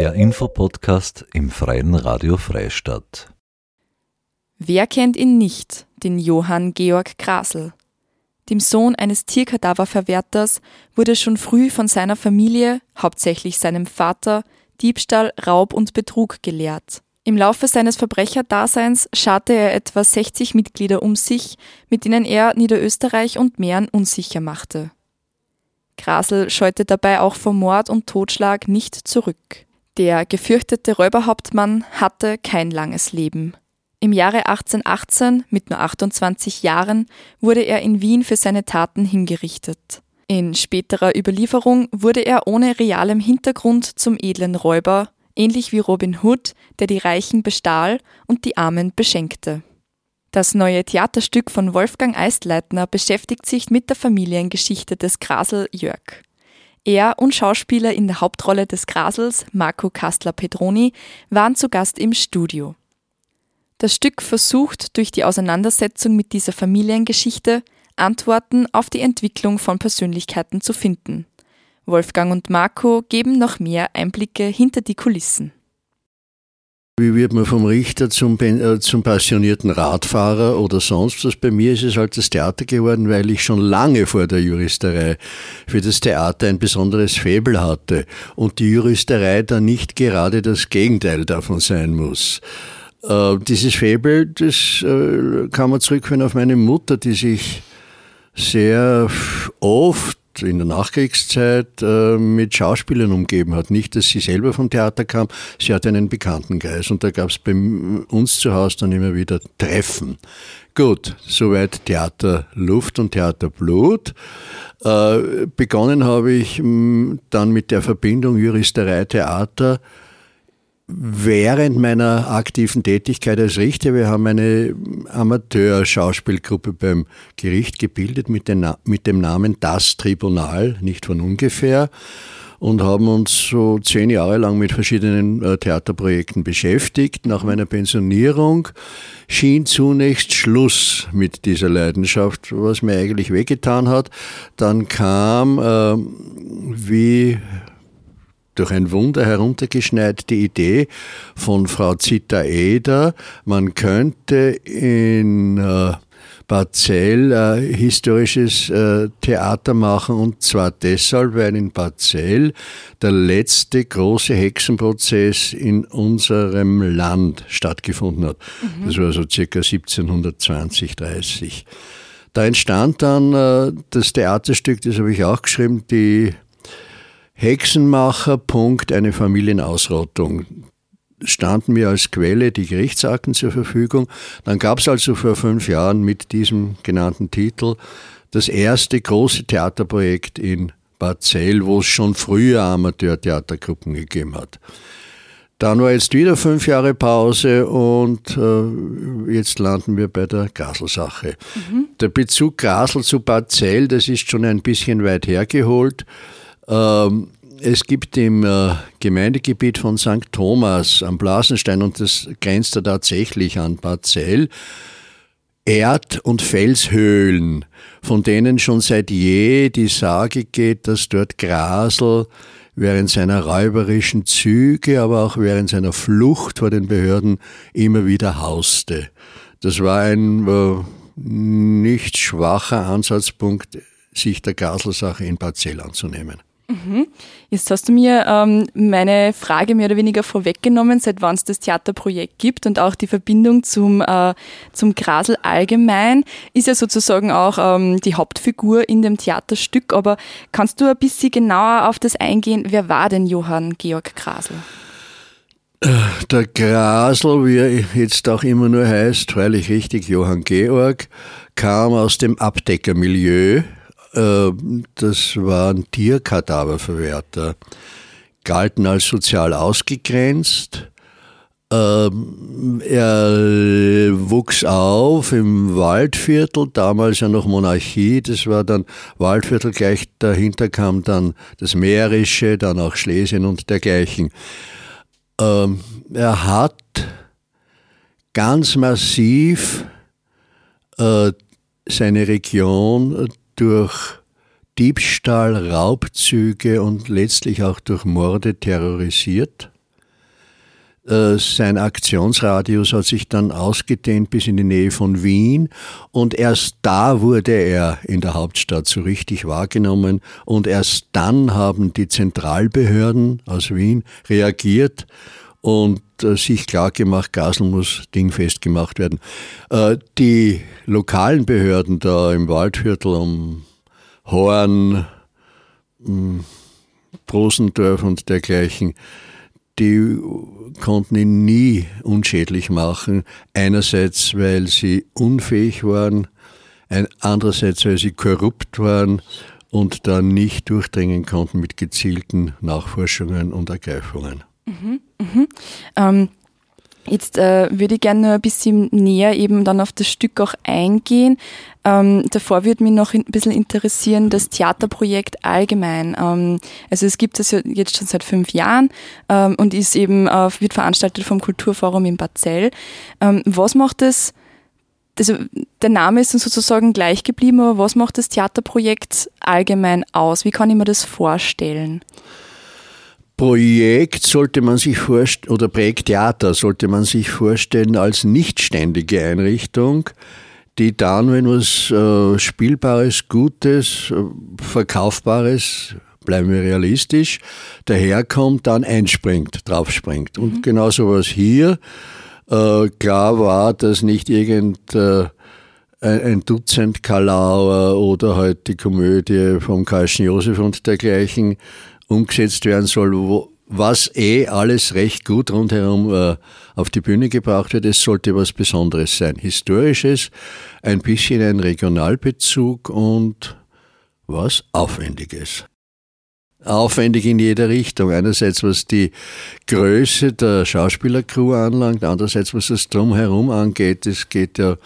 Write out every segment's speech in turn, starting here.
Der Infopodcast im Freien Radio Freistadt. Wer kennt ihn nicht, den Johann Georg Grasel? Dem Sohn eines Tierkadaververwerters wurde schon früh von seiner Familie, hauptsächlich seinem Vater, Diebstahl, Raub und Betrug gelehrt. Im Laufe seines Verbrecherdaseins scharte er etwa 60 Mitglieder um sich, mit denen er Niederösterreich und Mähren unsicher machte. Grasel scheute dabei auch vor Mord und Totschlag nicht zurück. Der gefürchtete Räuberhauptmann hatte kein langes Leben. Im Jahre 1818, mit nur 28 Jahren, wurde er in Wien für seine Taten hingerichtet. In späterer Überlieferung wurde er ohne realem Hintergrund zum edlen Räuber, ähnlich wie Robin Hood, der die Reichen bestahl und die Armen beschenkte. Das neue Theaterstück von Wolfgang Eistleitner beschäftigt sich mit der Familiengeschichte des Grasel Jörg. Er und Schauspieler in der Hauptrolle des Grasels, Marco Kastler-Pedroni, waren zu Gast im Studio. Das Stück versucht durch die Auseinandersetzung mit dieser Familiengeschichte Antworten auf die Entwicklung von Persönlichkeiten zu finden. Wolfgang und Marco geben noch mehr Einblicke hinter die Kulissen. Wie wird man vom Richter zum, äh, zum passionierten Radfahrer oder sonst was? Bei mir ist es halt das Theater geworden, weil ich schon lange vor der Juristerei für das Theater ein besonderes Faible hatte und die Juristerei dann nicht gerade das Gegenteil davon sein muss. Äh, dieses Faible, das äh, kann man zurückführen auf meine Mutter, die sich sehr oft in der Nachkriegszeit äh, mit Schauspielern umgeben hat. Nicht, dass sie selber vom Theater kam, sie hatte einen Bekanntenkreis und da gab es bei uns zu Hause dann immer wieder Treffen. Gut, soweit Theater Luft und Theater Blut. Äh, begonnen habe ich dann mit der Verbindung Juristerei Theater während meiner aktiven Tätigkeit als Richter, wir haben eine Amateur-Schauspielgruppe beim Gericht gebildet mit, mit, dem Namen Das Tribunal, nicht von ungefähr, und haben uns so zehn Jahre lang mit verschiedenen äh, Theaterprojekten beschäftigt. Nach meiner Pensionierung schien zunächst Schluss mit dieser Leidenschaft, was mir eigentlich wehgetan hat. Dann kam, äh, wie durch ein Wunder heruntergeschneit die Idee von Frau Zita Eder, man könnte in äh, Barzell äh, historisches äh, Theater machen und zwar deshalb, weil in Barzell der letzte große Hexenprozess in unserem Land stattgefunden hat. Mhm. Das war so circa 1720, 30. Da entstand dann äh, das Theaterstück, das habe ich auch geschrieben, die Hexenmacher, Punkt, eine Familienausrottung standen mir als Quelle die Gerichtsakten zur Verfügung. Dann gab es also vor fünf Jahren mit diesem genannten Titel das erste große Theaterprojekt in Bad Zell, wo es schon früher Amateurtheatergruppen gegeben hat. Dann war jetzt wieder fünf Jahre Pause und äh, jetzt landen wir bei der Grasel-Sache. Mhm. Der Bezug Grasel zu Bad Zell, das ist schon ein bisschen weit hergeholt. Ähm, es gibt im äh, Gemeindegebiet von St. Thomas am Blasenstein, und das grenzt da tatsächlich an Bad Zell, Erd- und Felshöhlen, von denen schon seit je die Sage geht, dass dort Grasel während seiner räuberischen Züge, aber auch während seiner Flucht vor den Behörden immer wieder hauste. Das war ein äh, nicht schwacher Ansatzpunkt, sich der Graselsache in Bad Zell anzunehmen. Mhm. Jetzt hast du mir ähm, meine Frage mehr oder weniger vorweggenommen, seit wann es das Theaterprojekt gibt und auch die Verbindung zum, äh, zum Grasel allgemein ist ja sozusagen auch ähm, die Hauptfigur in dem Theaterstück. Aber kannst du ein bisschen genauer auf das eingehen? Wer war denn Johann Georg Grasel? Der Grasel, wie er jetzt auch immer nur heißt, freilich richtig Johann Georg, kam aus dem Abdeckermilieu das waren Tierkadaververwerter, galten als sozial ausgegrenzt. Ähm, er wuchs auf im Waldviertel, damals ja noch Monarchie, das war dann Waldviertel, gleich dahinter kam dann das Mährische, dann auch Schlesien und dergleichen. Ähm, er hat ganz massiv äh, seine Region durch Diebstahl, Raubzüge und letztlich auch durch Morde terrorisiert. Äh, sein Aktionsradius hat sich dann ausgedehnt bis in die Nähe von Wien und erst da wurde er in der Hauptstadt so richtig wahrgenommen und erst dann haben die Zentralbehörden aus Wien reagiert und äh, sich klargemacht, Gasel muss dingfest gemacht werden. Äh, die lokalen Behörden da im Waldviertel um Horn, Prosendorf und dergleichen, die konnten ihn nie unschädlich machen. Einerseits, weil sie unfähig waren, andererseits, weil sie korrupt waren und dann nicht durchdringen konnten mit gezielten Nachforschungen und Ergreifungen. Mhm, mh. ähm, Jetzt äh, würde ich gerne ein bisschen näher eben dann auf das Stück auch eingehen. Ähm, davor würde mich noch ein bisschen interessieren, das Theaterprojekt allgemein. Ähm, also es gibt es ja jetzt schon seit fünf Jahren ähm, und ist eben, äh, wird veranstaltet vom Kulturforum in Barzell. Ähm, was macht es, also der Name ist dann sozusagen gleich geblieben, aber was macht das Theaterprojekt allgemein aus? Wie kann ich mir das vorstellen? Projekt sollte man sich vorstellen, oder Projekttheater sollte man sich vorstellen als nichtständige Einrichtung, die dann, wenn was äh, Spielbares, Gutes, äh, Verkaufbares, bleiben wir realistisch, daherkommt, dann einspringt, draufspringt. Und mhm. genauso was hier. Äh, klar war, dass nicht irgend äh, ein Dutzend Kalauer oder halt die Komödie vom Karlschen Josef und dergleichen umgesetzt werden soll, wo, was eh alles recht gut rundherum äh, auf die Bühne gebracht wird. Es sollte was Besonderes sein. Historisches, ein bisschen ein Regionalbezug und was Aufwendiges. Aufwendig in jeder Richtung. Einerseits was die Größe der Schauspielercrew anlangt, andererseits was das Drumherum angeht. Es geht ja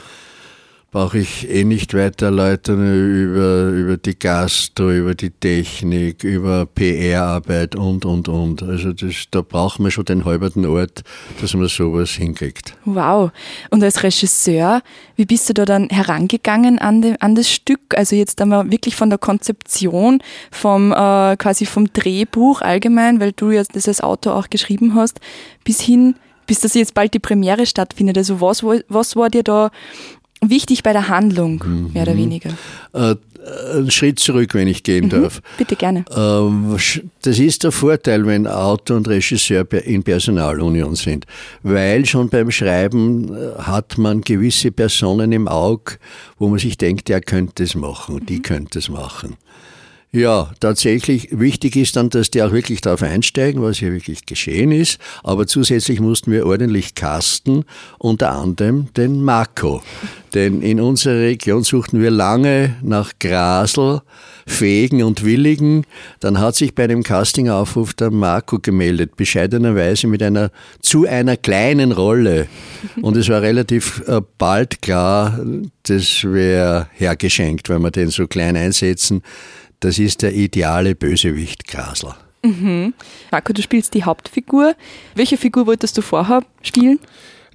brauche ich eh nicht weiter erläutern über, über die Gastro, über die Technik, über PR-Arbeit und, und, und. Also das, da braucht man schon den halberten Ort, dass man sowas hinkriegt. Wow. Und als Regisseur, wie bist du da dann herangegangen an, de, an das Stück? Also jetzt einmal wirklich von der Konzeption, vom äh, quasi vom Drehbuch allgemein, weil du jetzt das als Autor auch geschrieben hast, bis hin bis das jetzt bald die Premiere stattfindet. Also was, was war dir da wichtig bei der Handlung, mhm. mehr oder weniger. Äh, einen Schritt zurück, wenn ich gehen mhm. darf. Bitte gerne. Ähm, das ist der Vorteil, wenn Autor und Regisseur in Personalunion sind, weil schon beim Schreiben äh, hat man gewisse Personen im Auge, wo man sich denkt, der könnte es machen, die mhm. könnte es machen. Ja, tatsächlich. Wichtig ist dann, dass die auch wirklich darauf einsteigen, was hier wirklich geschehen ist. Aber zusätzlich mussten wir ordentlich casten, unter anderem den Marco. Denn in unserer Region suchten wir lange nach Grasel, Fähigen und Willigen. Dann hat sich bei dem Castingaufruf der Marco gemeldet, bescheidenerweise mit einer zu einer kleinen Rolle. Und es war relativ äh, bald klar, das wäre hergeschenkt, wenn wir den so klein einsetzen das ist der ideale Bösewicht Grasler. Mhm. Marco, du spielst die Hauptfigur. Welche Figur wolltest du vorher spielen?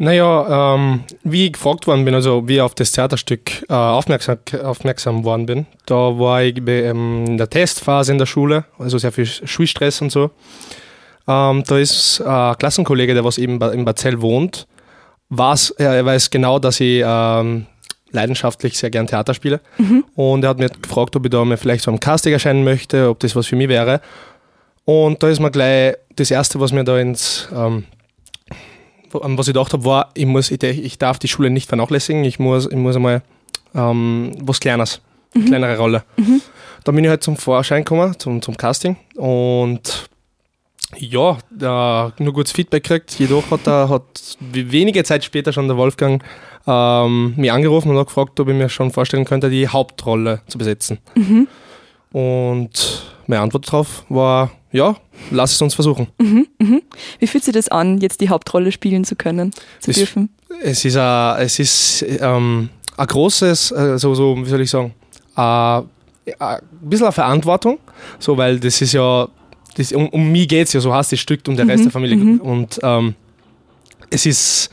Naja, ähm, wie ich gefragt worden bin, also wie ich auf das Theaterstück äh, aufmerksam, aufmerksam worden bin, da war ich ähm, in der Testphase in der Schule, also sehr viel Schulstress und so. Ähm, da ist ein Klassenkollege, der was eben in Barzell wohnt, weiß, er weiß genau, dass ich ähm, leidenschaftlich sehr gern Theater spiele. Mhm. Und er hat mir gefragt, ob ich da mal vielleicht so am Casting erscheinen möchte, ob das was für mich wäre. Und da ist mir gleich das Erste, was mir da ins, ähm, was ich gedacht habe, war, ich, muss, ich, ich, darf die Schule nicht vernachlässigen, ich muss, ich muss einmal ähm, was Kleines, mhm. kleinere Rolle. Mhm. Da bin ich halt zum Vorschein gekommen, zum, zum Casting und ja, äh, nur gutes Feedback gekriegt. Jedoch hat, er, hat wenige Zeit später schon der Wolfgang ähm, mich angerufen und hat gefragt, ob ich mir schon vorstellen könnte, die Hauptrolle zu besetzen. Mhm. Und meine Antwort darauf war, ja, lass es uns versuchen. Mhm, mh. Wie fühlt sich das an, jetzt die Hauptrolle spielen zu können, zu es, dürfen? Es ist, a, es ist ähm, ein großes, also so, wie soll ich sagen, ein bisschen eine Verantwortung, so, weil das ist ja, das, um, um mich geht es ja, so heißt das Stück, um der Rest mhm, der Familie. Mhm. Und ähm, es ist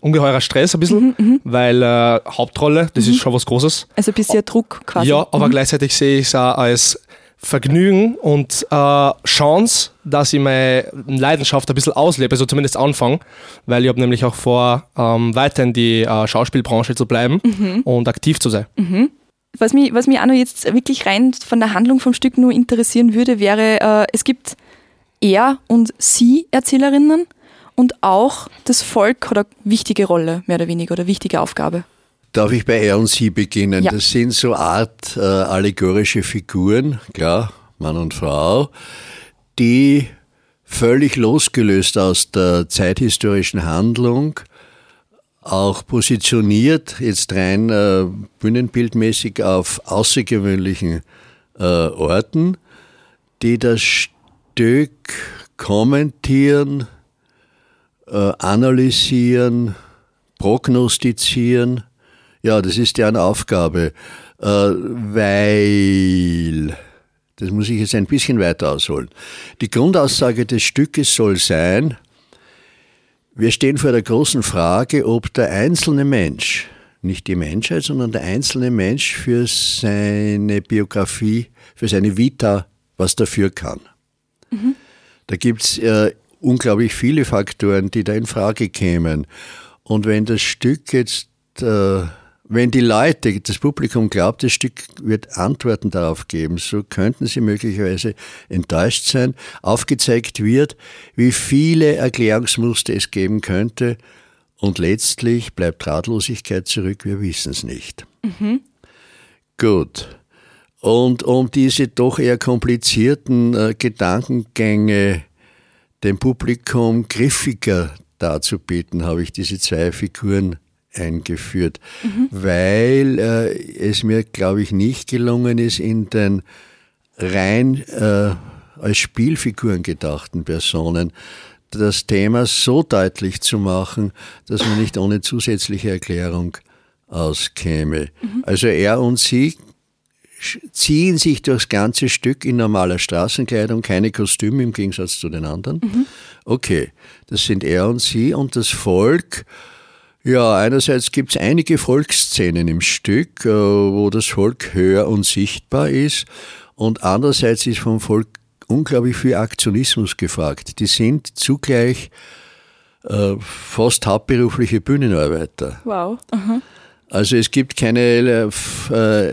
ungeheurer Stress ein bisschen, mhm, mhm, weil äh, Hauptrolle, das mhm. ist schon was Großes. Also ein bisschen Druck quasi. Ja, aber mhm. gleichzeitig sehe ich es auch als Vergnügen und äh, Chance, dass ich meine Leidenschaft ein bisschen auslebe, so zumindest anfangen, weil ich habe nämlich auch vor, ähm, weiter in die äh, Schauspielbranche zu bleiben mhm. und aktiv zu sein. Mhm. Was mich, was mich auch noch jetzt wirklich rein von der Handlung vom Stück nur interessieren würde, wäre, äh, es gibt er und sie Erzählerinnen und auch das Volk hat eine wichtige Rolle, mehr oder weniger, oder wichtige Aufgabe. Darf ich bei er und sie beginnen? Ja. Das sind so Art äh, allegorische Figuren, klar, Mann und Frau, die völlig losgelöst aus der zeithistorischen Handlung auch positioniert, jetzt rein äh, bühnenbildmäßig auf außergewöhnlichen äh, Orten, die das Stück kommentieren, analysieren, prognostizieren. Ja, das ist deren Aufgabe, äh, weil, das muss ich jetzt ein bisschen weiter ausholen. Die Grundaussage des Stückes soll sein, wir stehen vor der großen Frage, ob der einzelne Mensch, nicht die Menschheit, sondern der einzelne Mensch für seine Biografie, für seine Vita was dafür kann. Mhm. Da gibt es äh, unglaublich viele Faktoren, die da in Frage kämen. Und wenn das Stück jetzt, äh, wenn die Leute, das Publikum glaubt, das Stück wird Antworten darauf geben, so könnten sie möglicherweise enttäuscht sein. Aufgezeigt wird, wie viele Erklärungsmuster es geben könnte. Und letztlich bleibt Ratlosigkeit zurück, wir wissen es nicht. Mhm. Gut. Und um diese doch eher komplizierten äh, Gedankengänge dem Publikum griffiger darzubieten, habe ich diese zwei Figuren eingeführt, mhm. weil äh, es mir, glaube ich, nicht gelungen ist, in den rein äh, als Spielfiguren gedachten Personen das Thema so deutlich zu machen, dass man nicht ohne zusätzliche Erklärung auskäme. Mhm. Also er und sie ziehen sich durchs ganze Stück in normaler Straßenkleidung, keine Kostüme im Gegensatz zu den anderen. Mhm. Okay, das sind er und sie und das Volk. Ja, einerseits gibt es einige Volksszenen im Stück, äh, wo das Volk höher und sichtbar ist und andererseits ist vom Volk unglaublich viel Aktionismus gefragt. Die sind zugleich äh, fast hauptberufliche Bühnenarbeiter. Wow. Aha. Also es gibt keine äh,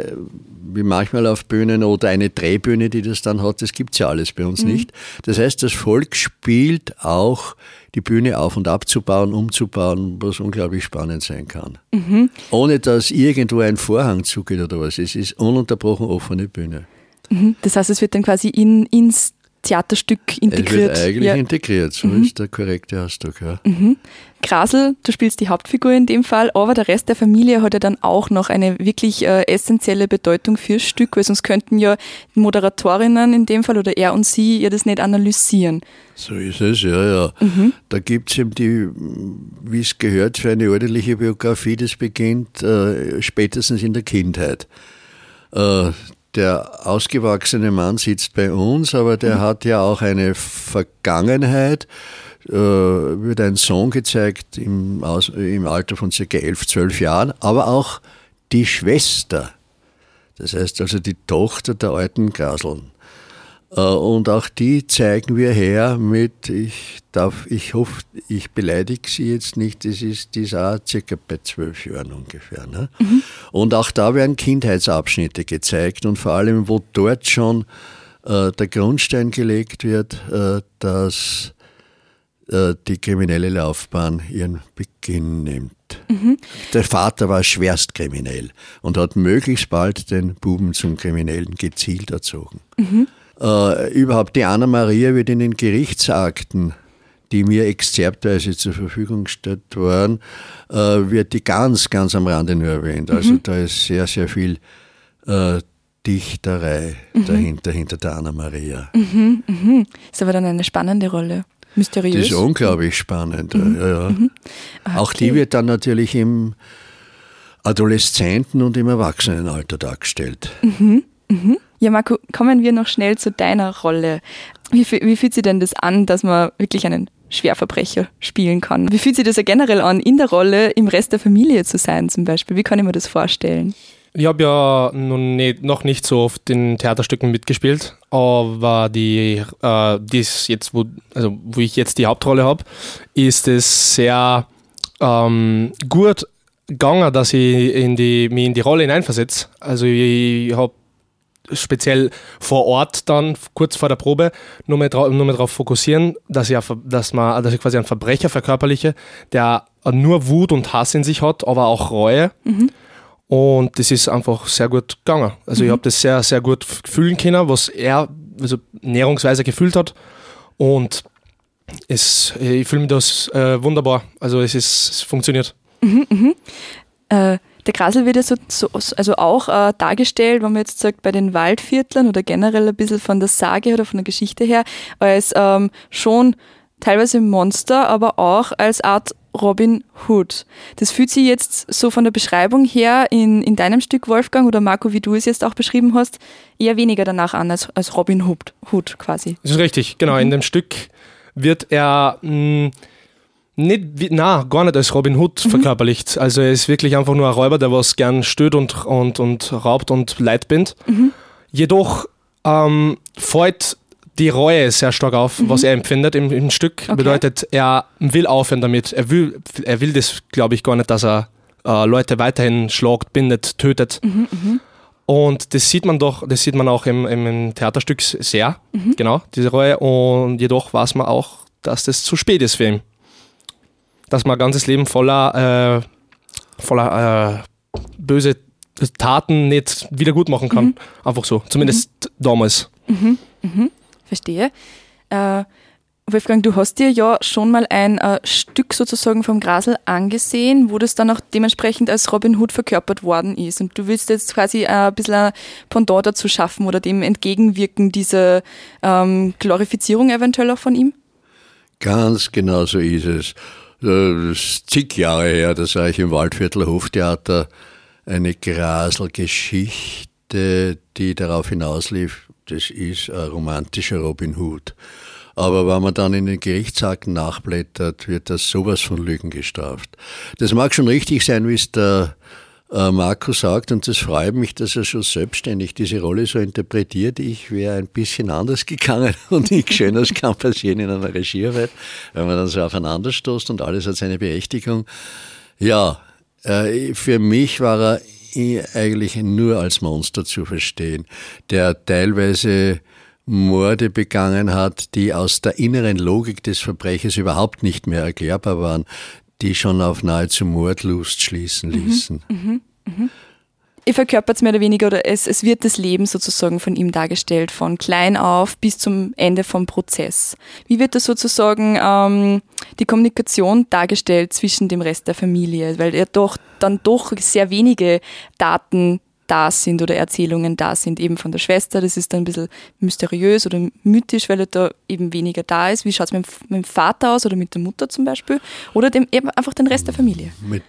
wie manchmal auf Bühnen oder eine Drehbühne, die das dann hat, das gibt es ja alles bei uns mhm. nicht. Das heißt, das Volk spielt auch die Bühne auf und abzubauen, umzubauen, was unglaublich spannend sein kann. Mhm. Ohne dass irgendwo ein Vorhang zugeht oder was. Es ist ununterbrochen offene Bühne. Mhm. Das heißt, es wird dann quasi in, ins Theaterstück integriert. Es wird eigentlich ja. integriert, so mhm. ist der korrekte Ausdruck. Ja. Mhm. Grasel, du spielst die Hauptfigur in dem Fall, aber der Rest der Familie hat ja dann auch noch eine wirklich äh, essentielle Bedeutung fürs Stück, weil sonst könnten ja Moderatorinnen in dem Fall oder er und sie ja das nicht analysieren. So ist es, ja, ja. Mhm. Da gibt es eben die, wie es gehört, für eine ordentliche Biografie, das beginnt äh, spätestens in der Kindheit. Äh, der ausgewachsene Mann sitzt bei uns, aber der mhm. hat ja auch eine Vergangenheit. Äh, wird ein Sohn gezeigt im, Aus, im Alter von circa 11, 12 Jahren, aber auch die Schwester. Das heißt also die Tochter der alten Graseln. Äh, und auch die zeigen wir her mit, ich darf, ich hoffe, ich beleidige sie jetzt nicht, das ist, die ist auch circa bei zwölf Jahren ungefähr. Ne? Mhm. Und auch da werden Kindheitsabschnitte gezeigt und vor allem, wo dort schon äh, der Grundstein gelegt wird, äh, dass äh, die kriminelle Laufbahn ihren Beginn nimmt. Mhm. Der Vater war schwerst kriminell und hat möglichst bald den Buben zum Kriminellen gezielt erzogen. Mhm. Äh, überhaupt die Anna-Maria wird in den Gerichtsakten, die mir exzerptweise zur Verfügung gestellt waren, äh, wird die ganz, ganz am Rande nur erwähnt. Also mhm. da ist sehr, sehr viel äh, Dichterei mhm. dahinter, hinter der Anna-Maria. Mhm, mhm. Ist aber dann eine spannende Rolle. Mysteriös. Das ist unglaublich spannend. Mhm. Ja, ja. Mhm. Okay. Auch die wird dann natürlich im Adoleszenten- und im Erwachsenenalter dargestellt. Mhm. Mhm. Ja, Marco, kommen wir noch schnell zu deiner Rolle. Wie, wie fühlt sich denn das an, dass man wirklich einen Schwerverbrecher spielen kann? Wie fühlt sich das ja generell an, in der Rolle im Rest der Familie zu sein zum Beispiel? Wie kann ich mir das vorstellen? Ich habe ja nun nicht, noch nicht so oft in Theaterstücken mitgespielt, aber die, äh, dies jetzt, wo, also wo ich jetzt die Hauptrolle habe, ist es sehr ähm, gut gegangen, dass ich in die, mich in die Rolle hineinversetze. Also ich habe speziell vor Ort dann kurz vor der Probe nur mehr, nur mehr darauf fokussieren, dass ich, dass, man, dass ich quasi einen Verbrecher verkörperliche, der nur Wut und Hass in sich hat, aber auch Reue. Mhm. Und das ist einfach sehr gut gegangen. Also mhm. ich habe das sehr, sehr gut fühlen können, was er also näherungsweise gefühlt hat. Und es, ich fühle mich das äh, wunderbar. Also es, ist, es funktioniert. Mhm, mhm. Äh, der Grasel wird ja so, so also auch äh, dargestellt, wenn man jetzt sagt, bei den Waldviertlern oder generell ein bisschen von der Sage oder von der Geschichte her, als ähm, schon teilweise Monster, aber auch als Art Robin Hood. Das fühlt sich jetzt so von der Beschreibung her in, in deinem Stück, Wolfgang, oder Marco, wie du es jetzt auch beschrieben hast, eher weniger danach an als, als Robin Hood, Hood quasi. Das ist richtig, genau. Mhm. In dem Stück wird er mh, mm, nicht, na, gar nicht als Robin Hood mhm. verkörperlicht. Also er ist wirklich einfach nur ein Räuber, der was gern stößt und, und, und raubt und Leid bindet. Mhm. Jedoch ähm, fällt die Reue sehr stark auf, mhm. was er empfindet im, im Stück. Okay. Bedeutet, er will aufhören damit. Er will, er will das, glaube ich, gar nicht, dass er äh, Leute weiterhin schlagt, bindet, tötet. Mhm, mh. Und das sieht man doch, das sieht man auch im, im Theaterstück sehr, mhm. genau, diese Reue. Und jedoch weiß man auch, dass das zu spät ist für ihn. Dass man ein ganzes Leben voller, äh, voller äh, böse Taten nicht wieder gut machen kann. Mhm. Einfach so, zumindest mhm. damals. Mhm. Mhm. Verstehe. Äh, Wolfgang, du hast dir ja schon mal ein äh, Stück sozusagen vom Grasel angesehen, wo das dann auch dementsprechend als Robin Hood verkörpert worden ist. Und du willst jetzt quasi äh, ein bisschen ein Pendant dazu schaffen oder dem entgegenwirken, diese ähm, Glorifizierung eventuell auch von ihm? Ganz genau so ist es. Ist zig Jahre her, da sah ich im Waldviertel Hoftheater eine Grasel-Geschichte, die darauf hinauslief, das ist ein romantischer Robin Hood. Aber wenn man dann in den Gerichtsakten nachblättert, wird das sowas von Lügen gestraft. Das mag schon richtig sein, wie es der äh, Marco sagt, und das freut mich, dass er schon selbstständig diese Rolle so interpretiert. Ich wäre ein bisschen anders gegangen und nichts Schönes kann passieren in einer Regiearbeit, wenn man dann so aufeinander stoßt und alles hat seine Berechtigung. Ja, äh, für mich war er eigentlich nur als Monster zu verstehen, der teilweise Morde begangen hat, die aus der inneren Logik des Verbrechers überhaupt nicht mehr erklärbar waren, die schon auf nahezu Mordlust schließen mhm, ließen. Mhm, mh, mh ihr verkörpert es mehr oder weniger oder es, es wird das Leben sozusagen von ihm dargestellt, von klein auf bis zum Ende vom Prozess. Wie wird das sozusagen ähm, die Kommunikation dargestellt zwischen dem Rest der Familie? Weil er doch dann doch sehr wenige Daten da sind oder Erzählungen da sind, eben von der Schwester. Das ist dann ein bisschen mysteriös oder mythisch, weil er da eben weniger da ist. Wie schaut es mit, mit, dem Vater aus oder mit der Mutter zum Beispiel? Oder dem, eben einfach den Rest der Familie? Mit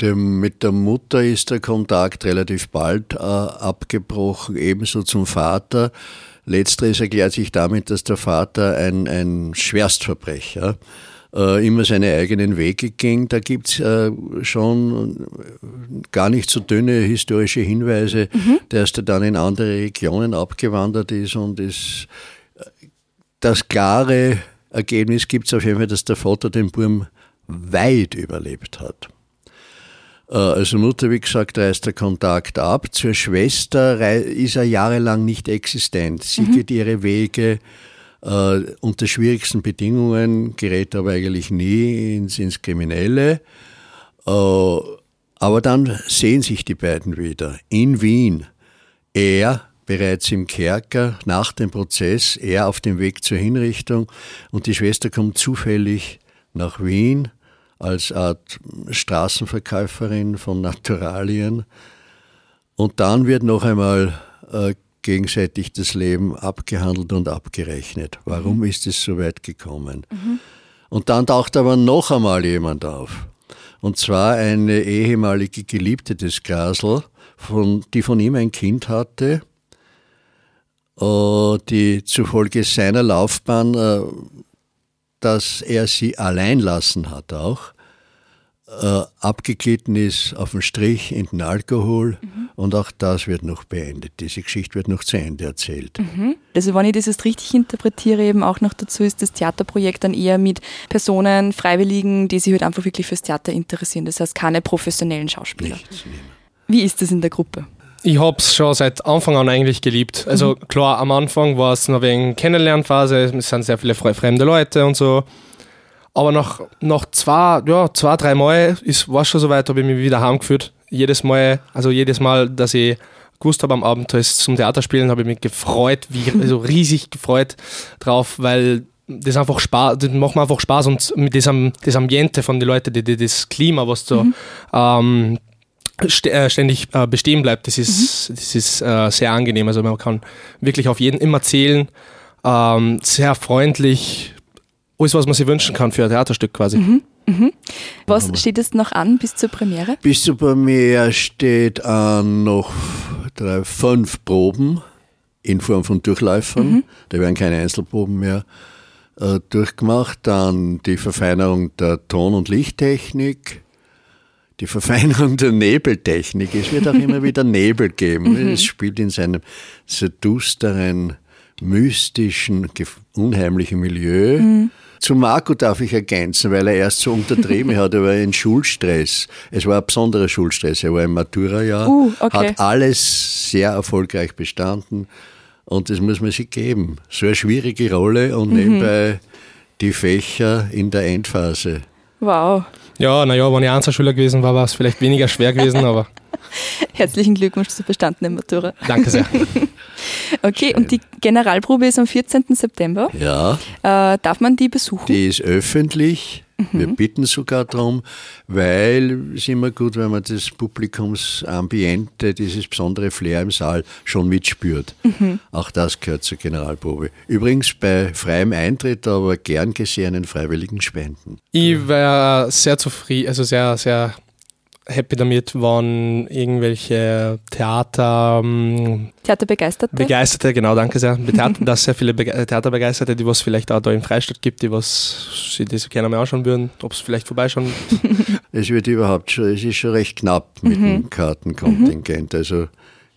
dem, mit der Mutter ist der Kontakt relativ bald äh, abgebrochen, ebenso zum Vater. Letzteres erklärt sich damit, dass der Vater ein, ein Schwerstverbrecher äh, immer seine eigenen Wege ging. Da gibt's äh, schon gar nicht so dünne historische Hinweise, mhm. dass er dann in andere Regionen abgewandert ist und ist das klare Ergebnis gibt es auf jeden Fall, dass der Vater den Burm weit überlebt hat. Äh, also Mutter, wie gesagt, reißt der Kontakt ab. Zur Schwester ist er jahrelang nicht existent. Sie mhm. geht ihre Wege äh, unter schwierigsten Bedingungen, gerät aber eigentlich nie ins, ins Kriminelle. Äh, aber dann sehen sich die beiden wieder in Wien. Er bereits im Kerker nach dem Prozess, er auf dem Weg zur Hinrichtung und die Schwester kommt zufällig nach Wien als Art Straßenverkäuferin von Naturalien. Und dann wird noch einmal äh, gegenseitig das Leben abgehandelt und abgerechnet. Warum mhm. ist es so weit gekommen? Mhm. Und dann taucht aber noch einmal jemand auf. Und zwar eine ehemalige Geliebte des Grasl, von, die von ihm ein Kind hatte, äh, die zufolge seiner Laufbahn äh, dass er sie allein lassen hat auch, äh, abgeglitten ist auf den Strich in den Alkohol. Mhm. Und auch das wird noch beendet. Diese Geschichte wird noch zu Ende erzählt. Mhm. Also wenn ich das jetzt richtig interpretiere, eben auch noch dazu ist das Theaterprojekt dann eher mit Personen, Freiwilligen, die sich halt einfach wirklich fürs Theater interessieren. Das heißt keine professionellen Schauspieler. Nichts, Wie ist das in der Gruppe? Ich habe es schon seit Anfang an eigentlich geliebt. Also mhm. klar, am Anfang war es noch wegen Kennenlernphase, es sind sehr viele fremde Leute und so. Aber nach, nach zwei, ja, zwei, drei Mal war es schon soweit, habe ich mich wieder heimgeführt. Jedes Mal, also jedes Mal, dass ich gewusst habe am Abend, da zum Theaterspielen, habe ich mich gefreut, wie, also riesig gefreut drauf, weil das einfach Spaß, das macht mir einfach Spaß und mit diesem das Ambiente von den Leuten, die, die, das Klima, was so mhm. ähm, äh, ständig äh, bestehen bleibt, das ist, mhm. das ist äh, sehr angenehm. Also man kann wirklich auf jeden immer zählen, ähm, sehr freundlich, alles, was man sich wünschen kann für ein Theaterstück quasi. Mhm. Mhm. Was steht jetzt noch an bis zur Premiere? Bis zur Premiere steht an noch drei, fünf Proben in Form von Durchläufern. Mhm. Da werden keine Einzelproben mehr äh, durchgemacht. Dann die Verfeinerung der Ton- und Lichttechnik, die Verfeinerung der Nebeltechnik. Es wird auch immer wieder Nebel geben. Mhm. Es spielt in seinem so düsteren, mystischen, unheimlichen Milieu. Mhm. Zu Marco darf ich ergänzen, weil er erst so untertrieben hat, er war in Schulstress. Es war ein besonderer Schulstress. Er war im Matura-Jahr, uh, okay. hat alles sehr erfolgreich bestanden und das muss man sich geben. So eine schwierige Rolle und mhm. nebenbei die Fächer in der Endphase. Wow. Ja, naja, wenn ich Einzelschüler gewesen war, war es vielleicht weniger schwer gewesen, aber. Herzlichen Glückwunsch zur bestandenen Matura. Danke sehr. okay, und die Generalprobe ist am 14. September. Ja. Äh, darf man die besuchen? Die ist öffentlich. Mhm. Wir bitten sogar darum, weil es immer gut, wenn man das Publikumsambiente, dieses besondere Flair im Saal schon mitspürt. Mhm. Auch das gehört zur Generalprobe. Übrigens bei freiem Eintritt, aber gern gesehenen freiwilligen Spenden. Ich wäre sehr zufrieden, also sehr, sehr happy damit, wenn irgendwelche Theater. Ähm, Theaterbegeisterte? Begeisterte, genau, danke sehr. Theater, dass sehr viele Be Theaterbegeisterte, die was vielleicht auch da in Freistadt gibt, die was sie das gerne mal anschauen würden, ob es vielleicht vorbeischauen. es wird überhaupt schon, es ist schon recht knapp mit mhm. dem Kartenkontingent. Also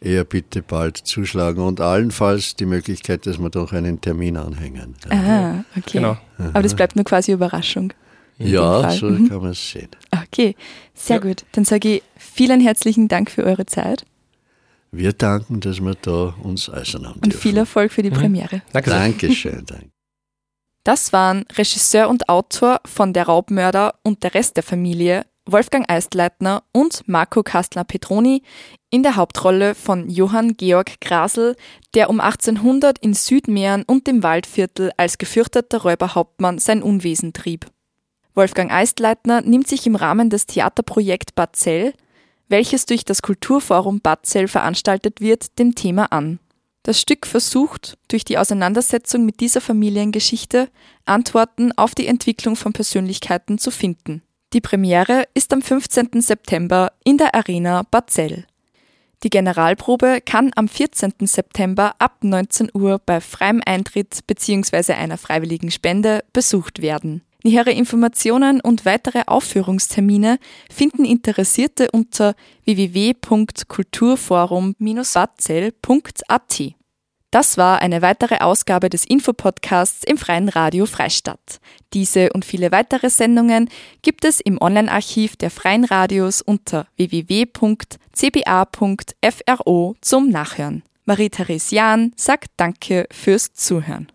eher bitte bald zuschlagen und allenfalls die Möglichkeit, dass wir doch einen Termin anhängen. Aha, okay. Genau. Aber das bleibt nur quasi Überraschung. Ja, so mhm. kann man es sehen. Okay, sehr ja. gut. Dann sage ich vielen herzlichen Dank für eure Zeit. Wir danken, dass wir da uns äußern haben. Und dürfen. viel Erfolg für die mhm. Premiere. Danke. Dankeschön. Danke. Das waren Regisseur und Autor von Der Raubmörder und der Rest der Familie, Wolfgang Eistleitner und Marco Kastler-Petroni in der Hauptrolle von Johann Georg Grasel, der um 1800 in Südmähren und dem Waldviertel als gefürchteter Räuberhauptmann sein Unwesen trieb. Wolfgang Eistleitner nimmt sich im Rahmen des Theaterprojekt Batzell, welches durch das Kulturforum Batzell veranstaltet wird, dem Thema an. Das Stück versucht, durch die Auseinandersetzung mit dieser Familiengeschichte Antworten auf die Entwicklung von Persönlichkeiten zu finden. Die Premiere ist am 15. September in der Arena Batzell. Die Generalprobe kann am 14. September ab 19 Uhr bei freiem Eintritt bzw. einer freiwilligen Spende besucht werden. Nähere Informationen und weitere Aufführungstermine finden Interessierte unter www.kulturforum-batzell.at. Das war eine weitere Ausgabe des Infopodcasts im Freien Radio Freistadt. Diese und viele weitere Sendungen gibt es im Online-Archiv der Freien Radios unter www.cba.fro zum Nachhören. Marie-Therese Jahn sagt Danke fürs Zuhören.